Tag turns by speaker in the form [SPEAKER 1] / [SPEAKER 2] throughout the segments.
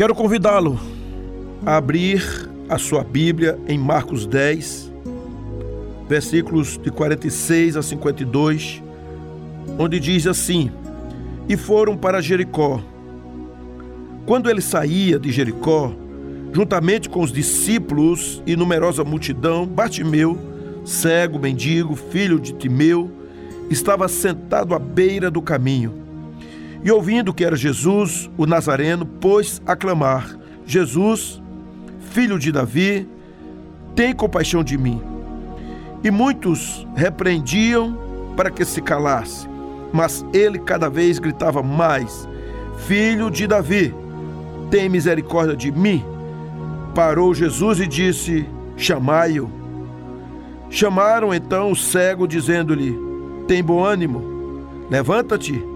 [SPEAKER 1] Quero convidá-lo a abrir a sua Bíblia em Marcos 10, versículos de 46 a 52, onde diz assim: E foram para Jericó. Quando ele saía de Jericó, juntamente com os discípulos e numerosa multidão, Bartimeu, cego, mendigo, filho de Timeu, estava sentado à beira do caminho. E ouvindo que era Jesus, o Nazareno, pôs a clamar: Jesus, filho de Davi, tem compaixão de mim. E muitos repreendiam para que se calasse, mas ele cada vez gritava mais: Filho de Davi, tem misericórdia de mim. Parou Jesus e disse: Chamai-o. Chamaram então o cego, dizendo-lhe: Tem bom ânimo, levanta-te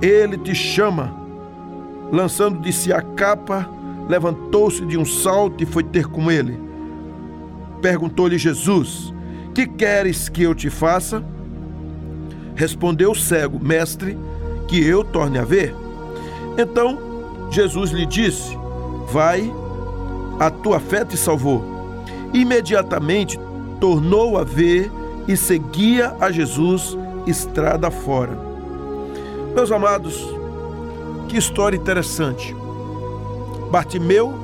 [SPEAKER 1] ele te chama. Lançando de si a capa, levantou-se de um salto e foi ter com ele. Perguntou-lhe Jesus: Que queres que eu te faça? Respondeu o cego: Mestre, que eu torne a ver. Então Jesus lhe disse: Vai, a tua fé te salvou. Imediatamente tornou a ver e seguia a Jesus estrada fora. Meus amados, que história interessante. Bartimeu,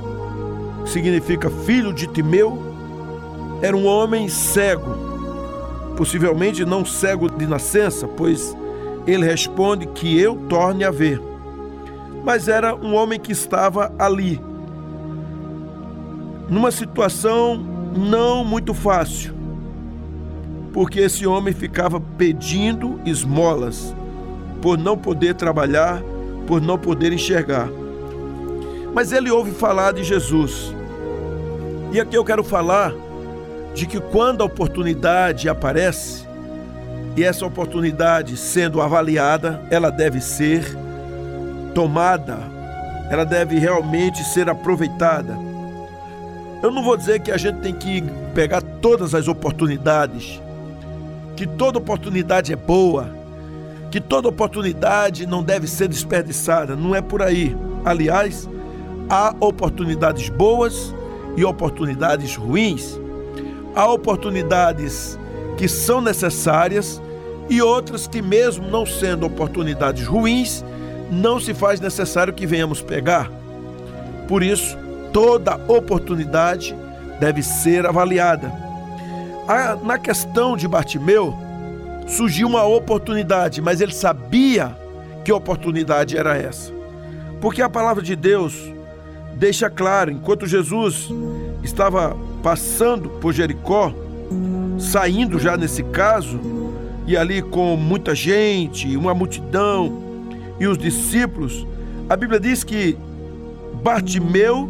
[SPEAKER 1] que significa filho de Timeu, era um homem cego, possivelmente não cego de nascença, pois ele responde que eu torne a ver. Mas era um homem que estava ali, numa situação não muito fácil, porque esse homem ficava pedindo esmolas por não poder trabalhar, por não poder enxergar. Mas ele ouve falar de Jesus. E aqui eu quero falar de que quando a oportunidade aparece, e essa oportunidade sendo avaliada, ela deve ser tomada, ela deve realmente ser aproveitada. Eu não vou dizer que a gente tem que pegar todas as oportunidades, que toda oportunidade é boa, que toda oportunidade não deve ser desperdiçada, não é por aí. Aliás, há oportunidades boas e oportunidades ruins. Há oportunidades que são necessárias e outras que, mesmo não sendo oportunidades ruins, não se faz necessário que venhamos pegar. Por isso, toda oportunidade deve ser avaliada. Na questão de Bartimeu, surgiu uma oportunidade, mas ele sabia que oportunidade era essa. Porque a palavra de Deus deixa claro, enquanto Jesus estava passando por Jericó, saindo já nesse caso, e ali com muita gente, uma multidão e os discípulos, a Bíblia diz que Bartimeu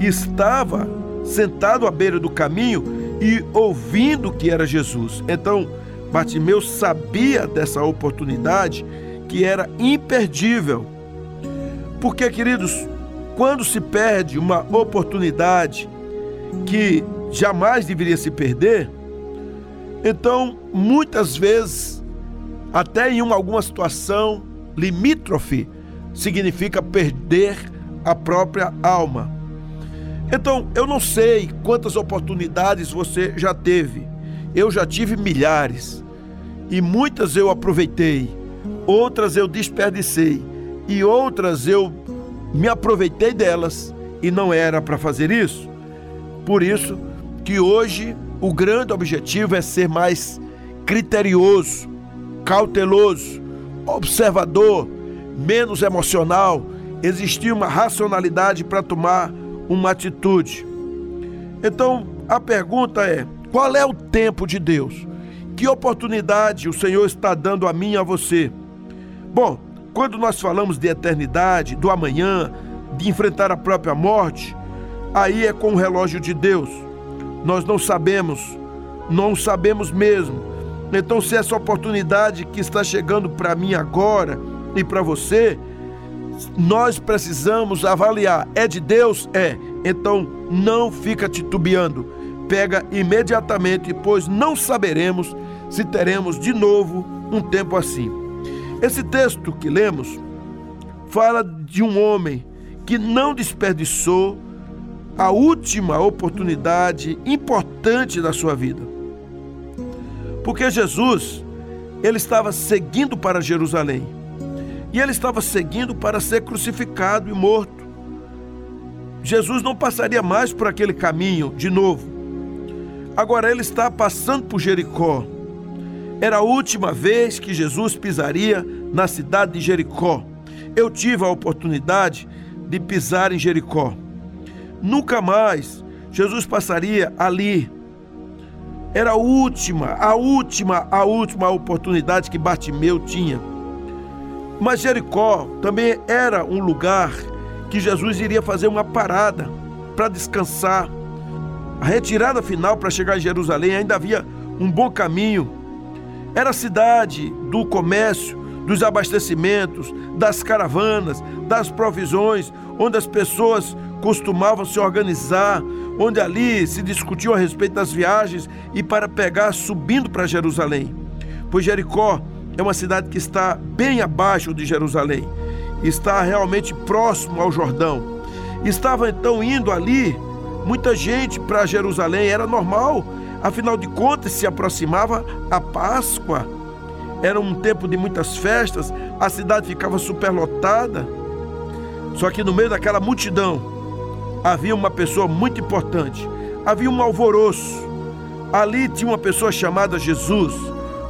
[SPEAKER 1] estava sentado à beira do caminho e ouvindo que era Jesus. Então, Bartimeu sabia dessa oportunidade que era imperdível. Porque, queridos, quando se perde uma oportunidade que jamais deveria se perder, então muitas vezes, até em uma, alguma situação limítrofe, significa perder a própria alma. Então, eu não sei quantas oportunidades você já teve eu já tive milhares e muitas eu aproveitei, outras eu desperdicei e outras eu me aproveitei delas e não era para fazer isso. Por isso que hoje o grande objetivo é ser mais criterioso, cauteloso, observador, menos emocional, existir uma racionalidade para tomar uma atitude. Então, a pergunta é: qual é o tempo de Deus? Que oportunidade o Senhor está dando a mim e a você? Bom, quando nós falamos de eternidade, do amanhã, de enfrentar a própria morte, aí é com o relógio de Deus. Nós não sabemos, não sabemos mesmo. Então, se essa oportunidade que está chegando para mim agora e para você, nós precisamos avaliar. É de Deus? É. Então, não fica titubeando pega imediatamente, pois não saberemos se teremos de novo um tempo assim. Esse texto que lemos fala de um homem que não desperdiçou a última oportunidade importante da sua vida. Porque Jesus, ele estava seguindo para Jerusalém. E ele estava seguindo para ser crucificado e morto. Jesus não passaria mais por aquele caminho de novo. Agora ele está passando por Jericó. Era a última vez que Jesus pisaria na cidade de Jericó. Eu tive a oportunidade de pisar em Jericó. Nunca mais Jesus passaria ali. Era a última, a última, a última oportunidade que Bartimeu tinha. Mas Jericó também era um lugar que Jesus iria fazer uma parada para descansar. A retirada final para chegar em Jerusalém ainda havia um bom caminho. Era a cidade do comércio, dos abastecimentos, das caravanas, das provisões, onde as pessoas costumavam se organizar, onde ali se discutiu a respeito das viagens e para pegar subindo para Jerusalém. Pois Jericó é uma cidade que está bem abaixo de Jerusalém, está realmente próximo ao Jordão. Estava então indo ali muita gente para Jerusalém, era normal, afinal de contas se aproximava a Páscoa. Era um tempo de muitas festas, a cidade ficava superlotada. Só que no meio daquela multidão, havia uma pessoa muito importante, havia um alvoroço. Ali tinha uma pessoa chamada Jesus,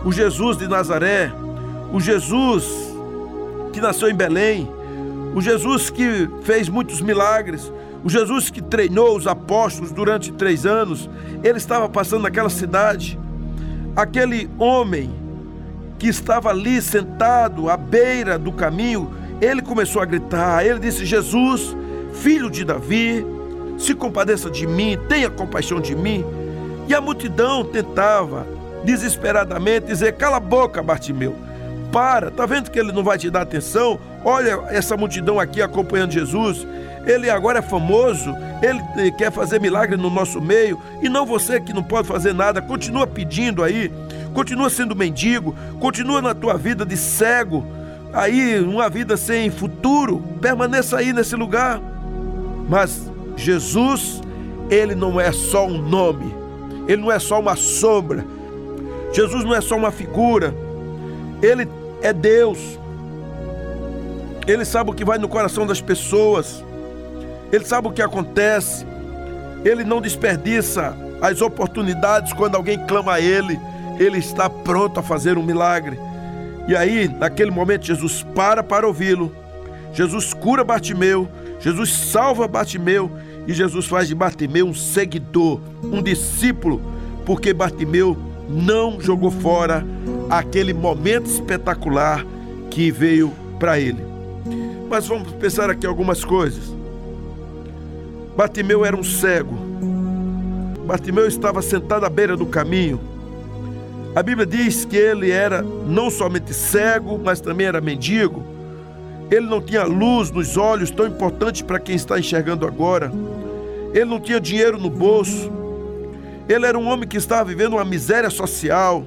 [SPEAKER 1] o Jesus de Nazaré, o Jesus que nasceu em Belém, o Jesus que fez muitos milagres, o Jesus que treinou os apóstolos durante três anos. Ele estava passando naquela cidade. Aquele homem que estava ali sentado à beira do caminho, ele começou a gritar. Ele disse: Jesus, filho de Davi, se compadeça de mim, tenha compaixão de mim. E a multidão tentava desesperadamente dizer: Cala a boca, Bartimeu. Para, tá vendo que ele não vai te dar atenção? Olha essa multidão aqui acompanhando Jesus. Ele agora é famoso, ele quer fazer milagre no nosso meio, e não você que não pode fazer nada, continua pedindo aí, continua sendo mendigo, continua na tua vida de cego, aí uma vida sem futuro, permaneça aí nesse lugar. Mas Jesus, ele não é só um nome, ele não é só uma sombra. Jesus não é só uma figura, ele é Deus. Ele sabe o que vai no coração das pessoas. Ele sabe o que acontece. Ele não desperdiça as oportunidades quando alguém clama a ele. Ele está pronto a fazer um milagre. E aí, naquele momento, Jesus para para ouvi-lo. Jesus cura Bartimeu. Jesus salva Bartimeu e Jesus faz de Bartimeu um seguidor, um discípulo, porque Bartimeu não jogou fora aquele momento espetacular que veio para ele. Mas vamos pensar aqui algumas coisas. Bartimeu era um cego. Bartimeu estava sentado à beira do caminho. A Bíblia diz que ele era não somente cego, mas também era mendigo. Ele não tinha luz nos olhos, tão importante para quem está enxergando agora. Ele não tinha dinheiro no bolso. Ele era um homem que estava vivendo uma miséria social,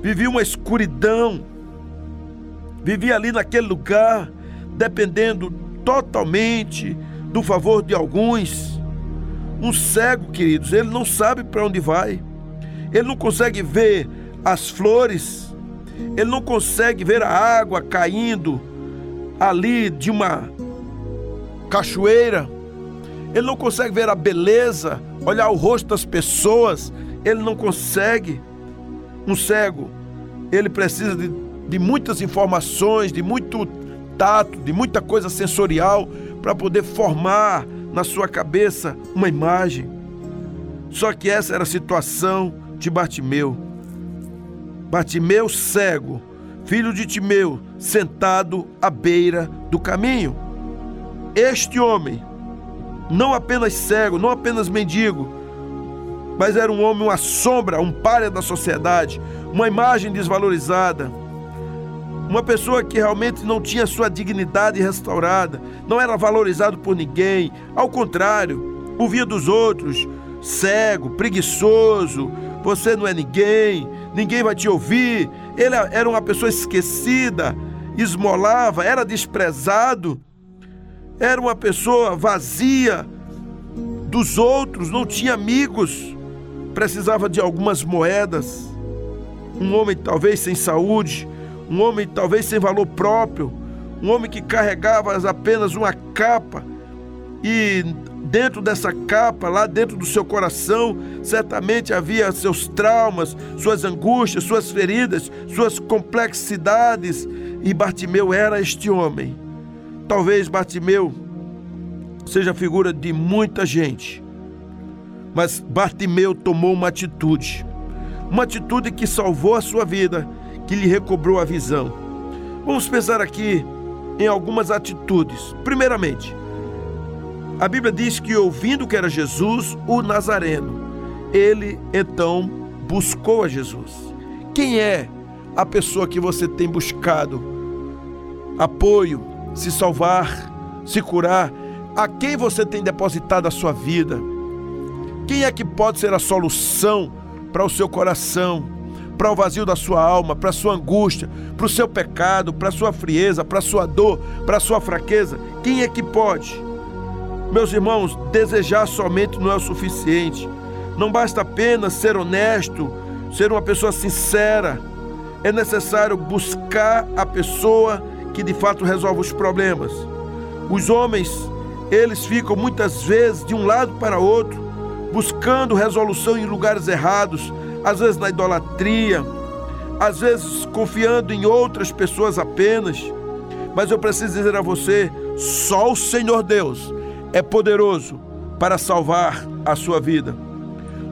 [SPEAKER 1] vivia uma escuridão, vivia ali naquele lugar, dependendo totalmente do favor de alguns. Um cego, queridos, ele não sabe para onde vai, ele não consegue ver as flores, ele não consegue ver a água caindo ali de uma cachoeira, ele não consegue ver a beleza, olhar o rosto das pessoas, ele não consegue. Um cego, ele precisa de, de muitas informações, de muito tato, de muita coisa sensorial para poder formar na sua cabeça uma imagem. Só que essa era a situação de Bartimeu. Bartimeu cego, filho de Timeu, sentado à beira do caminho. Este homem, não apenas cego, não apenas mendigo, mas era um homem, uma sombra, um párea da sociedade, uma imagem desvalorizada, uma pessoa que realmente não tinha sua dignidade restaurada, não era valorizado por ninguém, ao contrário, ouvia dos outros, cego, preguiçoso, você não é ninguém, ninguém vai te ouvir. Ele era uma pessoa esquecida, esmolava, era desprezado. era uma pessoa vazia dos outros, não tinha amigos, precisava de algumas moedas. Um homem talvez sem saúde, um homem talvez sem valor próprio, um homem que carregava apenas uma capa. E dentro dessa capa, lá dentro do seu coração, certamente havia seus traumas, suas angústias, suas feridas, suas complexidades, e Bartimeu era este homem. Talvez Bartimeu seja a figura de muita gente, mas Bartimeu tomou uma atitude, uma atitude que salvou a sua vida, que lhe recobrou a visão. Vamos pensar aqui em algumas atitudes. Primeiramente, a Bíblia diz que ouvindo que era Jesus, o Nazareno, ele então buscou a Jesus. Quem é a pessoa que você tem buscado apoio, se salvar, se curar? A quem você tem depositado a sua vida? Quem é que pode ser a solução para o seu coração, para o vazio da sua alma, para a sua angústia, para o seu pecado, para a sua frieza, para a sua dor, para a sua fraqueza? Quem é que pode? Meus irmãos, desejar somente não é o suficiente. Não basta apenas ser honesto, ser uma pessoa sincera. É necessário buscar a pessoa que de fato resolve os problemas. Os homens, eles ficam muitas vezes de um lado para outro, buscando resolução em lugares errados, às vezes na idolatria, às vezes confiando em outras pessoas apenas. Mas eu preciso dizer a você: só o Senhor Deus é poderoso para salvar a sua vida.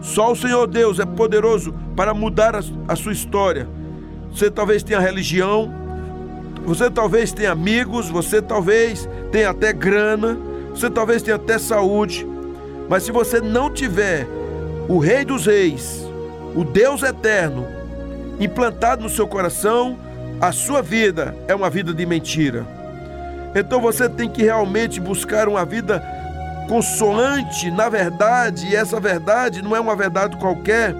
[SPEAKER 1] Só o Senhor Deus é poderoso para mudar a, sua história. Você talvez tenha religião, você talvez tenha amigos, você talvez tenha até grana, você talvez tenha até saúde, mas se você não tiver o Rei dos Reis, o Deus eterno, implantado no seu coração, a sua vida é uma vida de mentira. Então você tem que realmente buscar uma vida consoante na verdade, e essa verdade não é uma verdade qualquer,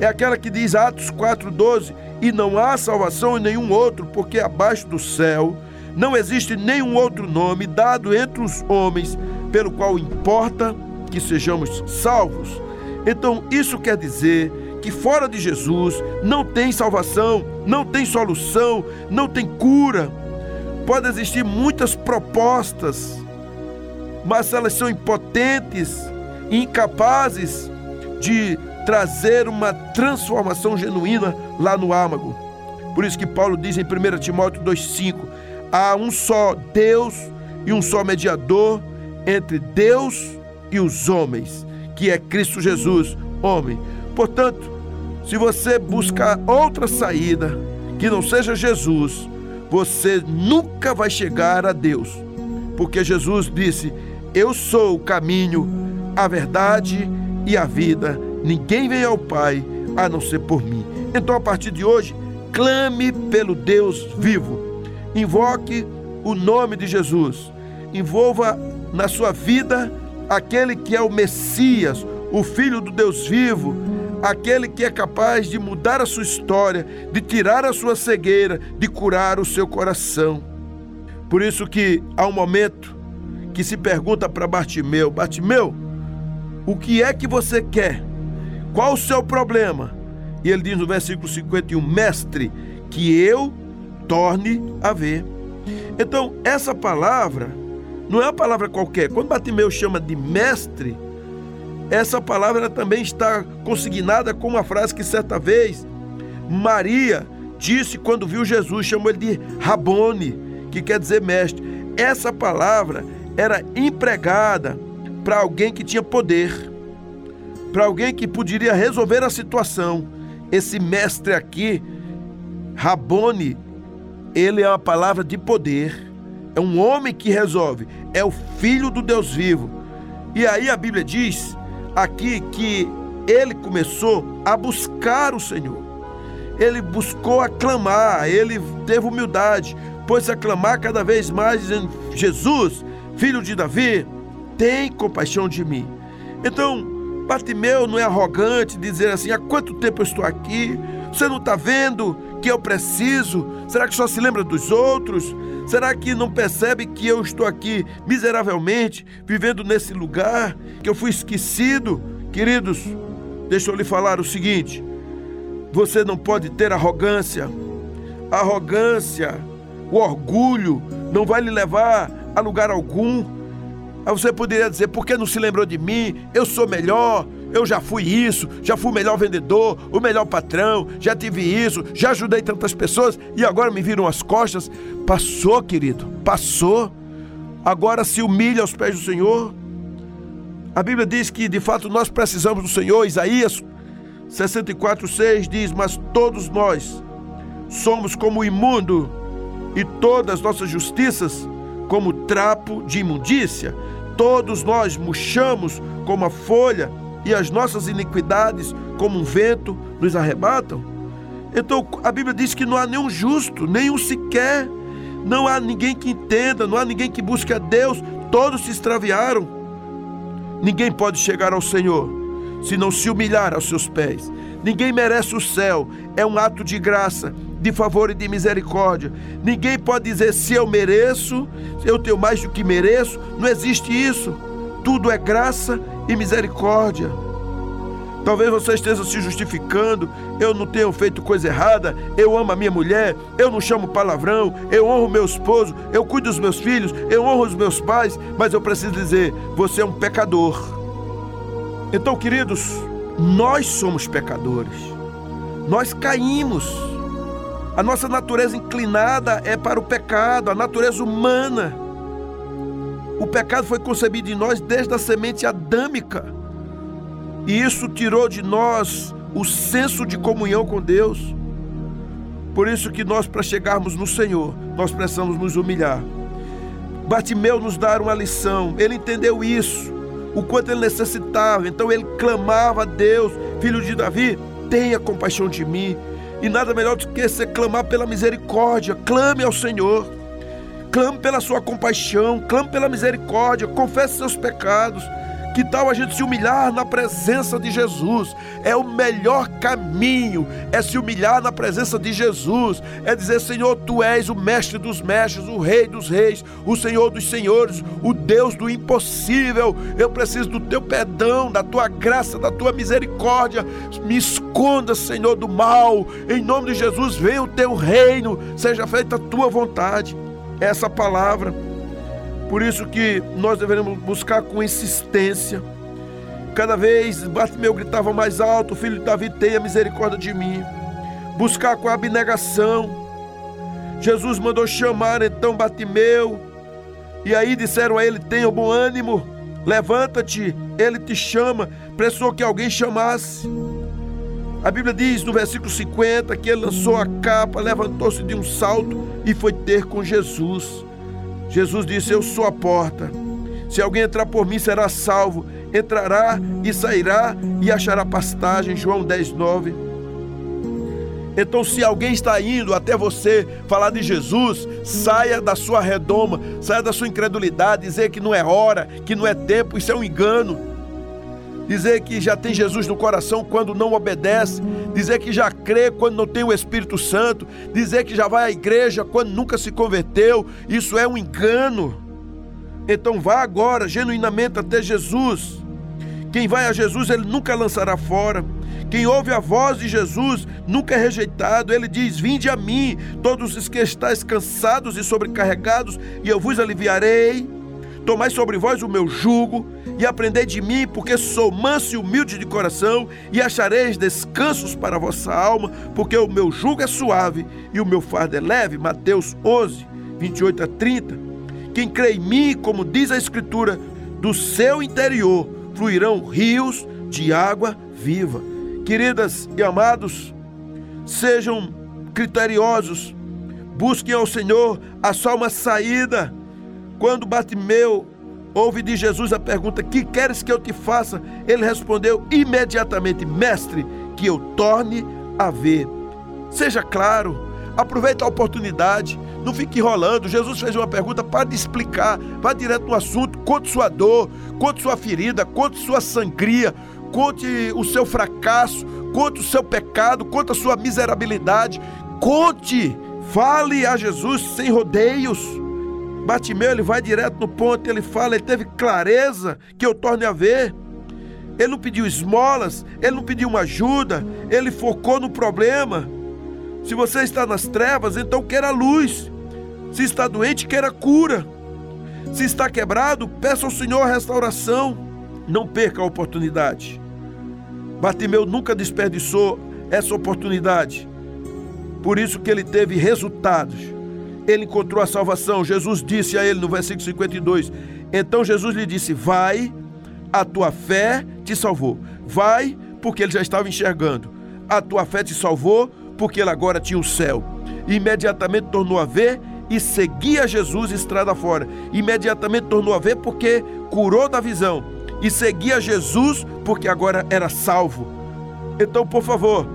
[SPEAKER 1] é aquela que diz Atos 4,12: E não há salvação em nenhum outro, porque abaixo do céu não existe nenhum outro nome dado entre os homens pelo qual importa que sejamos salvos. Então, isso quer dizer que fora de Jesus não tem salvação, não tem solução, não tem cura. Pode existir muitas propostas, mas elas são impotentes incapazes de trazer uma transformação genuína lá no âmago. Por isso que Paulo diz em 1 Timóteo 2,5: há um só Deus e um só mediador entre Deus e os homens, que é Cristo Jesus, homem. Portanto, se você buscar outra saída que não seja Jesus, você nunca vai chegar a Deus. Porque Jesus disse: Eu sou o caminho, a verdade e a vida. Ninguém vem ao Pai a não ser por mim. Então, a partir de hoje, clame pelo Deus vivo. Invoque o nome de Jesus. Envolva na sua vida aquele que é o Messias, o Filho do Deus vivo, aquele que é capaz de mudar a sua história, de tirar a sua cegueira, de curar o seu coração. Por isso que há um momento que se pergunta para Bartimeu: Bartimeu, o que é que você quer? Qual o seu problema? E ele diz no versículo 51: Mestre, que eu torne a ver. Então, essa palavra não é uma palavra qualquer. Quando Bartimeu chama de mestre, essa palavra também está consignada com uma frase que certa vez Maria disse quando viu Jesus, chamou ele de Rabone, que quer dizer mestre. Essa palavra era empregada para alguém que tinha poder, para alguém que poderia resolver a situação. Esse mestre aqui, Rabone, ele é uma palavra de poder. É um homem que resolve, é o filho do Deus vivo. E aí a Bíblia diz aqui que ele começou a buscar o Senhor. Ele buscou aclamar, ele teve humildade, pôs a clamar cada vez mais, dizendo: Jesus, filho de Davi, tem compaixão de mim. Então, Bartimeu não é arrogante dizer assim: há quanto tempo eu estou aqui? Você não está vendo que eu preciso? Será que só se lembra dos outros? Será que não percebe que eu estou aqui miseravelmente, vivendo nesse lugar, que eu fui esquecido? Queridos, deixa eu lhe falar o seguinte: você não pode ter arrogância. A arrogância, o orgulho, não vai lhe levar a lugar algum. Aí você poderia dizer: por que não se lembrou de mim? Eu sou melhor, eu já fui isso, já fui o melhor vendedor, o melhor patrão, já tive isso, já ajudei tantas pessoas e agora me viram as costas. Passou, querido, passou. Agora se humilha aos pés do Senhor. A Bíblia diz que de fato nós precisamos do Senhor. Isaías 64:6 diz: "Mas todos nós somos como imundo, e todas nossas justiças como trapo de imundícia. Todos nós murchamos como a folha, e as nossas iniquidades, como um vento, nos arrebatam? Então a Bíblia diz que não há nenhum justo, nenhum sequer. Não há ninguém que entenda, não há ninguém que busque a Deus. Todos se extraviaram. Ninguém pode chegar ao Senhor se não se humilhar aos seus pés. Ninguém merece o céu. É um ato de graça, de favor e de misericórdia. Ninguém pode dizer se eu mereço, se eu tenho mais do que mereço. Não existe isso. Tudo é graça e misericórdia. Talvez você esteja se justificando, eu não tenho feito coisa errada, eu amo a minha mulher, eu não chamo palavrão, eu honro meu esposo, eu cuido dos meus filhos, eu honro os meus pais, mas eu preciso dizer, você é um pecador. Então, queridos, nós somos pecadores. Nós caímos. A nossa natureza inclinada é para o pecado, a natureza humana. O pecado foi concebido em nós desde a semente adâmica. E isso tirou de nós o senso de comunhão com Deus. Por isso que nós, para chegarmos no Senhor, nós precisamos nos humilhar. Bartimeu nos dar uma lição, ele entendeu isso, o quanto ele necessitava, então ele clamava a Deus, filho de Davi, tenha compaixão de mim. E nada melhor do que você clamar pela misericórdia, clame ao Senhor. Clame pela sua compaixão, clame pela misericórdia, confesse seus pecados. Que tal a gente se humilhar na presença de Jesus? É o melhor caminho, é se humilhar na presença de Jesus, é dizer: Senhor, tu és o mestre dos mestres, o rei dos reis, o Senhor dos senhores, o Deus do impossível. Eu preciso do teu perdão, da tua graça, da tua misericórdia. Me esconda, Senhor, do mal. Em nome de Jesus, venha o teu reino, seja feita a tua vontade essa palavra. Por isso que nós devemos buscar com insistência. Cada vez Bartimeu gritava mais alto: Filho de Davi, tenha misericórdia de mim. Buscar com abnegação. Jesus mandou chamar então Bartimeu. E aí disseram a ele: Tenha bom ânimo, levanta-te, ele te chama. Precisou que alguém chamasse. A Bíblia diz no versículo 50 que ele lançou a capa, levantou-se de um salto e foi ter com Jesus. Jesus disse: Eu sou a porta. Se alguém entrar por mim, será salvo. Entrará e sairá e achará pastagem. João 10, 9. Então, se alguém está indo até você falar de Jesus, saia da sua redoma, saia da sua incredulidade, dizer que não é hora, que não é tempo, isso é um engano dizer que já tem Jesus no coração quando não obedece, dizer que já crê quando não tem o Espírito Santo, dizer que já vai à igreja quando nunca se converteu, isso é um engano. Então vá agora genuinamente até Jesus. Quem vai a Jesus, ele nunca lançará fora. Quem ouve a voz de Jesus nunca é rejeitado. Ele diz: Vinde a mim, todos os que estáis cansados e sobrecarregados, e eu vos aliviarei. Tomai sobre vós o meu jugo e aprendei de mim, porque sou manso e humilde de coração, e achareis descansos para a vossa alma, porque o meu jugo é suave e o meu fardo é leve. Mateus 11, 28 a 30. Quem crê em mim, como diz a Escritura, do seu interior fluirão rios de água viva. Queridas e amados, sejam criteriosos, busquem ao Senhor a só uma saída quando Bartimeu ouve de Jesus a pergunta: Que queres que eu te faça? Ele respondeu imediatamente: Mestre, que eu torne a ver. Seja claro, aproveite a oportunidade, não fique enrolando. Jesus fez uma pergunta para te explicar, vá direto no assunto, conte sua dor, conte sua ferida, conte sua sangria, conte o seu fracasso, conte o seu pecado, conte a sua miserabilidade, conte Fale a Jesus sem rodeios. Batimeu, ele vai direto no ponto, ele fala, ele teve clareza que eu torne a ver. Ele não pediu esmolas, ele não pediu uma ajuda, ele focou no problema. Se você está nas trevas, então queira luz. Se está doente, queira cura. Se está quebrado, peça ao Senhor restauração. Não perca a oportunidade. Bartimeu nunca desperdiçou essa oportunidade. Por isso que ele teve resultados. Ele encontrou a salvação. Jesus disse a ele no versículo 52: Então Jesus lhe disse: Vai, a tua fé te salvou. Vai, porque ele já estava enxergando. A tua fé te salvou, porque ele agora tinha o céu. Imediatamente tornou a ver e seguia Jesus estrada fora. Imediatamente tornou a ver porque curou da visão. E seguia Jesus porque agora era salvo. Então, por favor,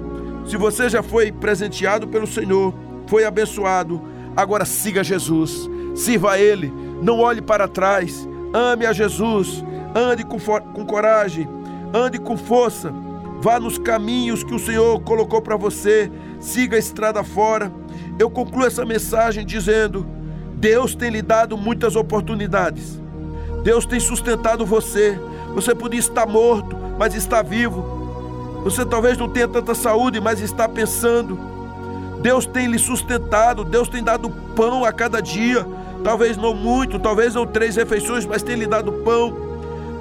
[SPEAKER 1] se você já foi presenteado pelo Senhor, foi abençoado, agora siga Jesus, sirva a Ele, não olhe para trás, ame a Jesus, ande com, com coragem, ande com força, vá nos caminhos que o Senhor colocou para você, siga a estrada fora. Eu concluo essa mensagem dizendo: Deus tem lhe dado muitas oportunidades. Deus tem sustentado você. Você podia estar morto, mas está vivo. Você talvez não tenha tanta saúde, mas está pensando. Deus tem lhe sustentado, Deus tem dado pão a cada dia. Talvez não muito, talvez não três refeições, mas tem lhe dado pão.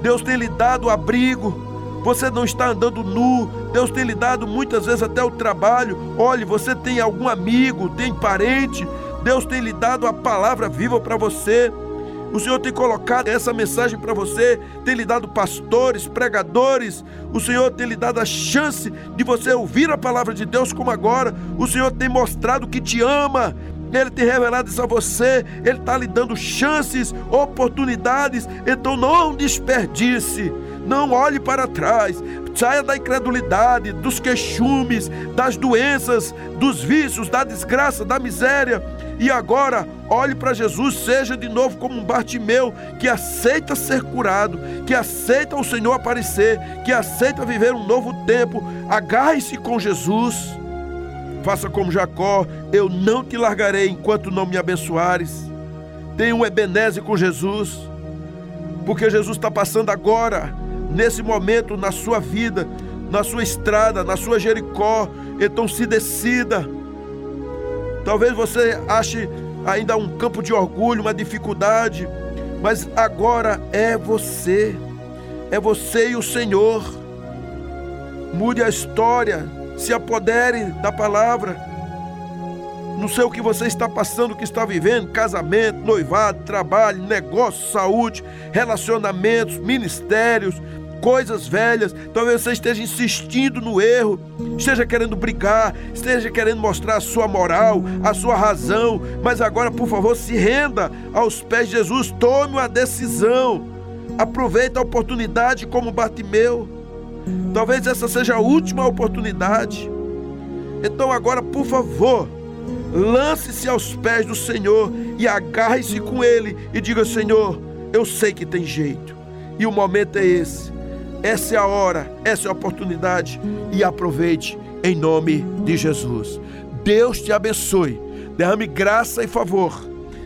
[SPEAKER 1] Deus tem lhe dado abrigo. Você não está andando nu. Deus tem lhe dado muitas vezes até o trabalho. Olhe, você tem algum amigo, tem parente. Deus tem lhe dado a palavra viva para você. O Senhor tem colocado essa mensagem para você, tem lhe dado pastores, pregadores. O Senhor tem lhe dado a chance de você ouvir a palavra de Deus como agora. O Senhor tem mostrado que te ama. Ele tem revelado isso a você, Ele está lhe dando chances, oportunidades, então não desperdice, não olhe para trás, saia da incredulidade, dos queixumes, das doenças, dos vícios, da desgraça, da miséria e agora, olhe para Jesus, seja de novo como um Bartimeu que aceita ser curado, que aceita o Senhor aparecer, que aceita viver um novo tempo. Agarre-se com Jesus. Faça como Jacó, eu não te largarei enquanto não me abençoares. Tenha um Ebenezer com Jesus, porque Jesus está passando agora, nesse momento, na sua vida, na sua estrada, na sua Jericó. Então se decida Talvez você ache ainda um campo de orgulho, uma dificuldade, mas agora é você, é você e o Senhor. Mude a história, se apodere da palavra. Não sei o que você está passando, o que está vivendo: casamento, noivado, trabalho, negócio, saúde, relacionamentos, ministérios, coisas velhas, talvez você esteja insistindo no erro, esteja querendo brigar, esteja querendo mostrar a sua moral, a sua razão, mas agora, por favor, se renda aos pés de Jesus, tome uma decisão, aproveite a oportunidade como Bartimeu. Talvez essa seja a última oportunidade. Então, agora, por favor, lance-se aos pés do Senhor e agarre-se com Ele e diga: Senhor, eu sei que tem jeito, e o momento é esse. Essa é a hora, essa é a oportunidade e aproveite em nome de Jesus. Deus te abençoe, derrame graça e favor.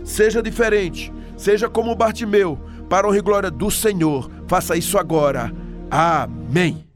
[SPEAKER 1] Seja diferente, seja como Bartimeu, para honra e glória do Senhor. Faça isso agora. Amém.